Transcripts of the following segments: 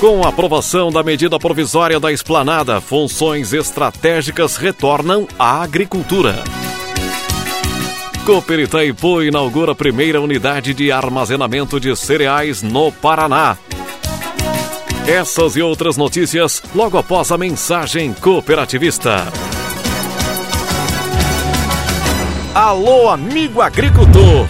Com a aprovação da medida provisória da esplanada, funções estratégicas retornam à agricultura. Cooper Itaipu inaugura a primeira unidade de armazenamento de cereais no Paraná. Essas e outras notícias logo após a mensagem cooperativista. Alô, amigo agricultor!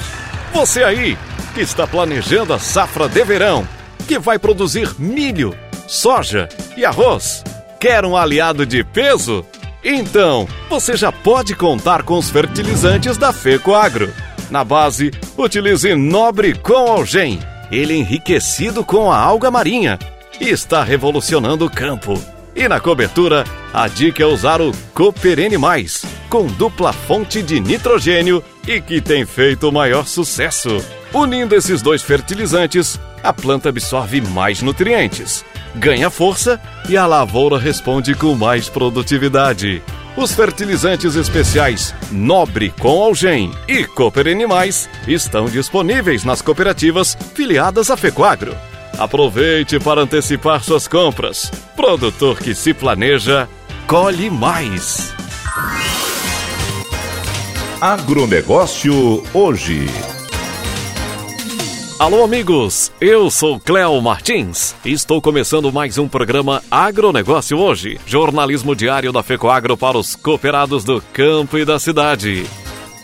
Você aí que está planejando a safra de verão que vai produzir milho, soja e arroz. Quer um aliado de peso? Então, você já pode contar com os fertilizantes da Fecoagro. Na base, utilize Nobre com Algem. Ele é enriquecido com a alga marinha e está revolucionando o campo. E na cobertura, a dica é usar o Cooperene Mais, com dupla fonte de nitrogênio e que tem feito o maior sucesso. Unindo esses dois fertilizantes, a planta absorve mais nutrientes, ganha força e a lavoura responde com mais produtividade. Os fertilizantes especiais Nobre com Algem e Cooper Animais estão disponíveis nas cooperativas filiadas à Fecoagro. Aproveite para antecipar suas compras. Produtor que se planeja, colhe mais. Agronegócio hoje. Alô, amigos! Eu sou Cléo Martins e estou começando mais um programa Agronegócio Hoje, jornalismo diário da FECOAGRO para os cooperados do campo e da cidade.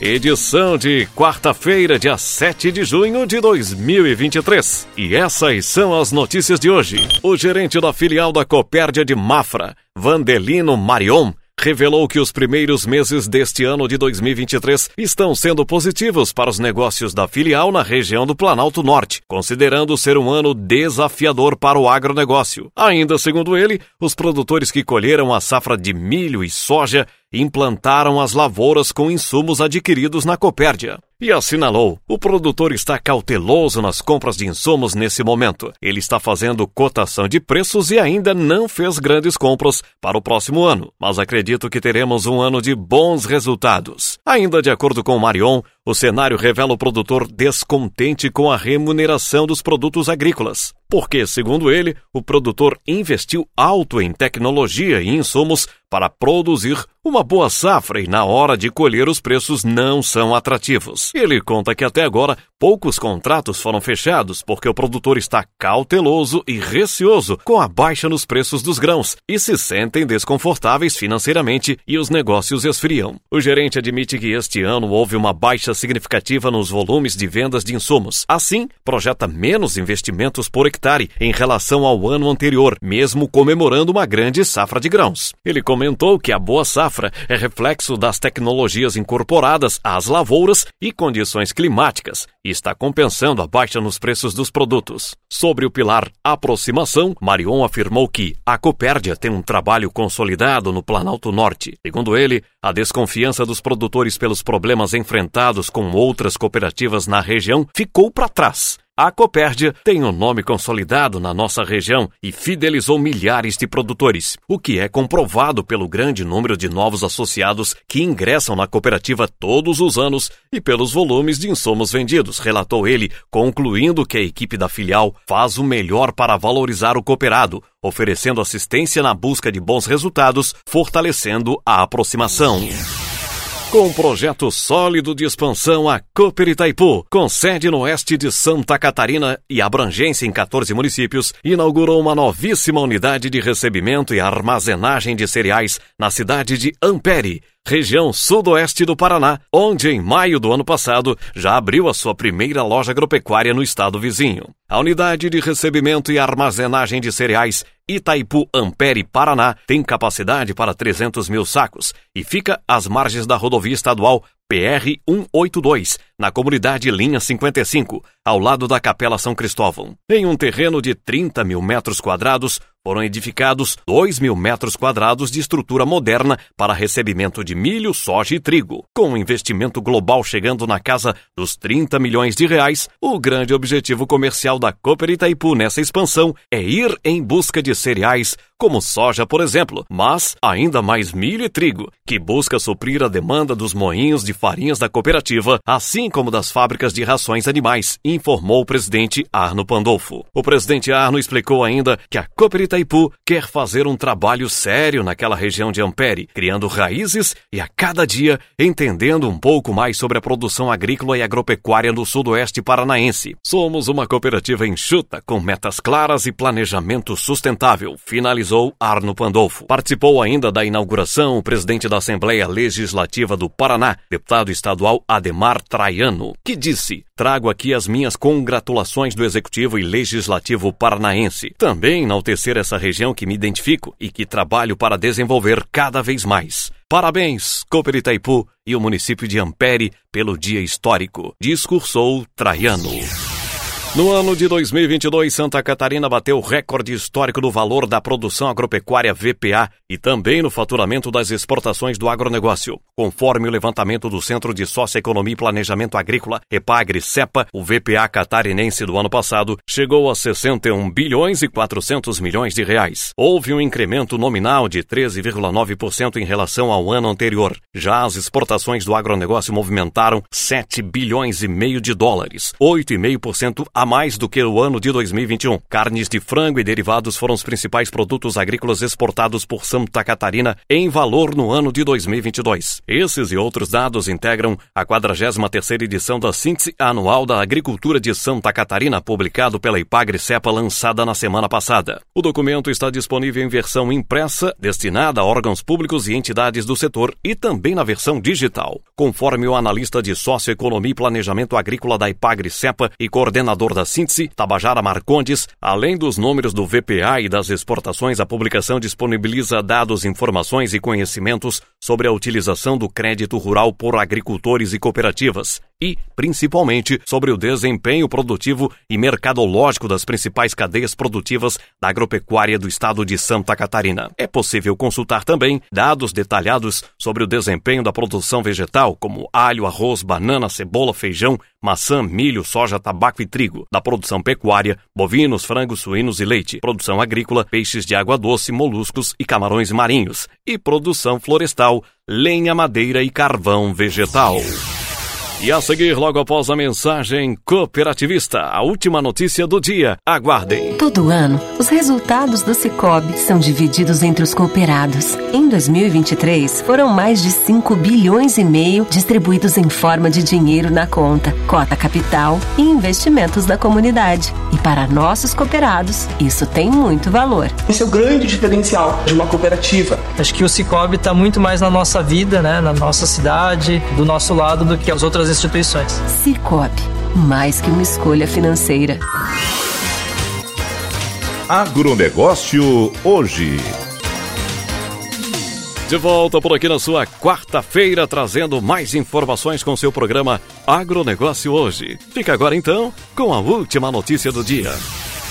Edição de quarta-feira, dia 7 de junho de 2023. E essas são as notícias de hoje. O gerente da filial da Copérdia de Mafra, Vandelino Marion, revelou que os primeiros meses deste ano de 2023 estão sendo positivos para os negócios da filial na região do Planalto Norte, considerando ser um ano desafiador para o agronegócio. Ainda segundo ele, os produtores que colheram a safra de milho e soja implantaram as lavouras com insumos adquiridos na Copérdia. E assinalou: o produtor está cauteloso nas compras de insumos nesse momento. Ele está fazendo cotação de preços e ainda não fez grandes compras para o próximo ano, mas acredito que teremos um ano de bons resultados. Ainda de acordo com Marion, o cenário revela o produtor descontente com a remuneração dos produtos agrícolas, porque, segundo ele, o produtor investiu alto em tecnologia e insumos para produzir uma boa safra e na hora de colher os preços não são atrativos. Ele conta que até agora poucos contratos foram fechados porque o produtor está cauteloso e receoso com a baixa nos preços dos grãos e se sentem desconfortáveis financeiramente e os negócios esfriam. O gerente admite que este ano houve uma baixa significativa nos volumes de vendas de insumos. Assim, projeta menos investimentos por hectare em relação ao ano anterior, mesmo comemorando uma grande safra de grãos. Ele comentou que a boa safra é reflexo das tecnologias incorporadas às lavouras e condições climáticas e está compensando a baixa nos preços dos produtos. Sobre o pilar aproximação, Marion afirmou que a Copérdia tem um trabalho consolidado no Planalto Norte. Segundo ele, a desconfiança dos produtores pelos problemas enfrentados com outras cooperativas na região ficou para trás. A Copérdia tem um nome consolidado na nossa região e fidelizou milhares de produtores, o que é comprovado pelo grande número de novos associados que ingressam na cooperativa todos os anos e pelos volumes de insumos vendidos, relatou ele, concluindo que a equipe da filial faz o melhor para valorizar o cooperado, oferecendo assistência na busca de bons resultados, fortalecendo a aproximação. Com um projeto sólido de expansão, a Cooper Itaipu, com sede no oeste de Santa Catarina e abrangência em 14 municípios, inaugurou uma novíssima unidade de recebimento e armazenagem de cereais na cidade de Ampere, região sudoeste do Paraná, onde em maio do ano passado já abriu a sua primeira loja agropecuária no estado vizinho. A unidade de recebimento e armazenagem de cereais Itaipu Ampere, Paraná, tem capacidade para 300 mil sacos e fica às margens da rodovia estadual PR 182, na comunidade Linha 55, ao lado da Capela São Cristóvão. Em um terreno de 30 mil metros quadrados, foram edificados 2 mil metros quadrados de estrutura moderna para recebimento de milho, soja e trigo. Com um investimento global chegando na casa dos 30 milhões de reais, o grande objetivo comercial da Cooper Itaipu nessa expansão é ir em busca de cereais como soja, por exemplo, mas ainda mais milho e trigo, que busca suprir a demanda dos moinhos de farinhas da cooperativa, assim como das fábricas de rações animais, informou o presidente Arno Pandolfo. O presidente Arno explicou ainda que a Cooper Itaipu quer fazer um trabalho sério naquela região de Ampere, criando raízes e a cada dia entendendo um pouco mais sobre a produção agrícola e agropecuária no sudoeste paranaense. Somos uma cooperativa enxuta, com metas claras e planejamento sustentável, finalizou Arno Pandolfo. Participou ainda da inauguração o presidente da Assembleia Legislativa do Paraná, deputado estadual Ademar Traiano, que disse: Trago aqui as minhas congratulações do Executivo e Legislativo paranaense. Também enaltecer essa região que me identifico e que trabalho para desenvolver cada vez mais. Parabéns, Cooper Itaipu e o município de Ampere pelo dia histórico, discursou Traiano. No ano de 2022, Santa Catarina bateu recorde histórico no valor da produção agropecuária VPA e também no faturamento das exportações do agronegócio. Conforme o levantamento do Centro de Socioeconomia e Planejamento Agrícola, EPAGRE CEPA, o VPA catarinense do ano passado chegou a 61 bilhões e 400 milhões de reais. Houve um incremento nominal de 13,9% em relação ao ano anterior. Já as exportações do agronegócio movimentaram 7 bilhões e meio de dólares, 8,5% a mais do que o ano de 2021. Carnes de frango e derivados foram os principais produtos agrícolas exportados por Santa Catarina em valor no ano de 2022. Esses e outros dados integram a 43ª edição da Síntese Anual da Agricultura de Santa Catarina, publicado pela Ipagre-Cepa, lançada na semana passada. O documento está disponível em versão impressa, destinada a órgãos públicos e entidades do setor, e também na versão digital. Conforme o analista de Socioeconomia e Planejamento Agrícola da Ipagre-Cepa e coordenador da síntese, Tabajara Marcondes, além dos números do VPA e das exportações, a publicação disponibiliza dados, informações e conhecimentos sobre a utilização do crédito rural por agricultores e cooperativas e, principalmente, sobre o desempenho produtivo e mercadológico das principais cadeias produtivas da agropecuária do estado de Santa Catarina. É possível consultar também dados detalhados sobre o desempenho da produção vegetal, como alho, arroz, banana, cebola, feijão, maçã, milho, soja, tabaco e trigo, da produção pecuária, bovinos, frangos, suínos e leite, produção agrícola, peixes de água doce, moluscos e camarões marinhos, e produção florestal, lenha, madeira e carvão vegetal. E a seguir, logo após a mensagem cooperativista, a última notícia do dia. Aguardem. Todo ano, os resultados do Cicobi são divididos entre os cooperados. Em 2023, foram mais de 5 bilhões e meio distribuídos em forma de dinheiro na conta, cota capital e investimentos da comunidade. E para nossos cooperados, isso tem muito valor. Esse é o grande diferencial de uma cooperativa. Acho que o Cicobi está muito mais na nossa vida, né, na nossa cidade, do nosso lado do que as outras instituições. Cicobi, mais que uma escolha financeira. Agronegócio hoje. De volta por aqui na sua quarta-feira, trazendo mais informações com seu programa Agronegócio Hoje. Fica agora então com a última notícia do dia.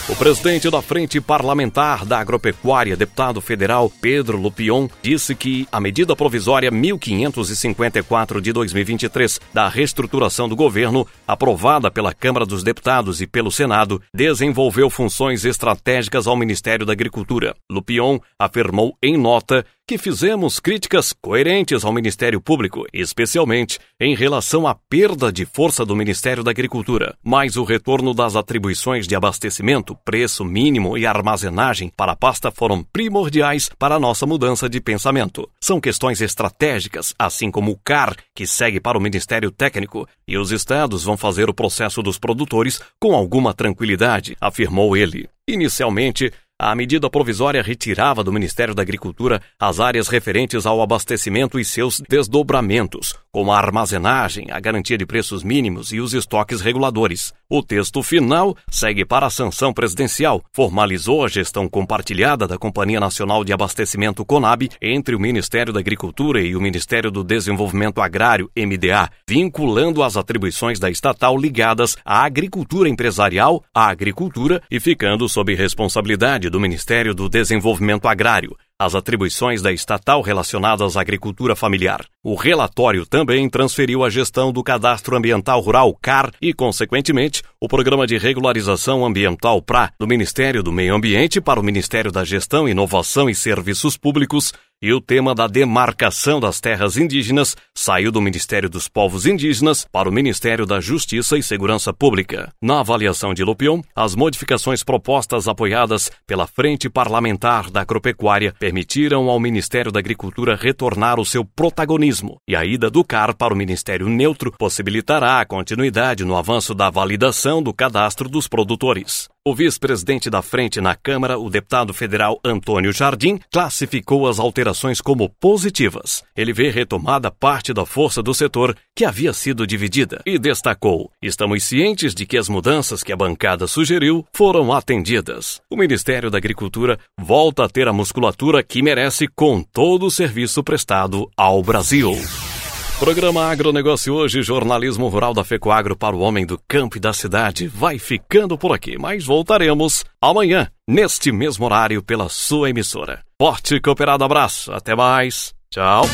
O presidente da Frente Parlamentar da Agropecuária, deputado federal Pedro Lupion, disse que a medida provisória 1554 de 2023 da reestruturação do governo, aprovada pela Câmara dos Deputados e pelo Senado, desenvolveu funções estratégicas ao Ministério da Agricultura. Lupion afirmou em nota que fizemos críticas coerentes ao Ministério Público, especialmente em relação à perda de força do Ministério da Agricultura, mas o retorno das atribuições de abastecimento, preço mínimo e armazenagem para a pasta foram primordiais para a nossa mudança de pensamento. São questões estratégicas, assim como o CAR, que segue para o Ministério Técnico, e os estados vão fazer o processo dos produtores com alguma tranquilidade, afirmou ele. Inicialmente, a medida provisória retirava do Ministério da Agricultura as áreas referentes ao abastecimento e seus desdobramentos, como a armazenagem, a garantia de preços mínimos e os estoques reguladores. O texto final segue para a sanção presidencial, formalizou a gestão compartilhada da Companhia Nacional de Abastecimento Conab entre o Ministério da Agricultura e o Ministério do Desenvolvimento Agrário, MDA, vinculando as atribuições da estatal ligadas à agricultura empresarial, à agricultura e ficando sob responsabilidade do Ministério do Desenvolvimento Agrário, as atribuições da estatal relacionadas à agricultura familiar. O relatório também transferiu a gestão do Cadastro Ambiental Rural CAR e, consequentemente, o Programa de Regularização Ambiental PRA do Ministério do Meio Ambiente para o Ministério da Gestão, Inovação e Serviços Públicos e o tema da demarcação das terras indígenas saiu do Ministério dos Povos Indígenas para o Ministério da Justiça e Segurança Pública. Na avaliação de Lupion, as modificações propostas apoiadas pela Frente Parlamentar da Agropecuária permitiram ao Ministério da Agricultura retornar o seu protagonismo e a ida do CAR para o Ministério Neutro possibilitará a continuidade no avanço da validação do cadastro dos produtores. O vice-presidente da frente na Câmara, o deputado federal Antônio Jardim, classificou as alterações como positivas. Ele vê retomada parte da força do setor que havia sido dividida e destacou: estamos cientes de que as mudanças que a bancada sugeriu foram atendidas. O Ministério da Agricultura volta a ter a musculatura que merece com todo o serviço prestado ao Brasil. Programa Agronegócio hoje, jornalismo rural da FECOAGro para o homem do campo e da cidade, vai ficando por aqui, mas voltaremos amanhã, neste mesmo horário, pela sua emissora. Forte cooperado abraço, até mais, tchau.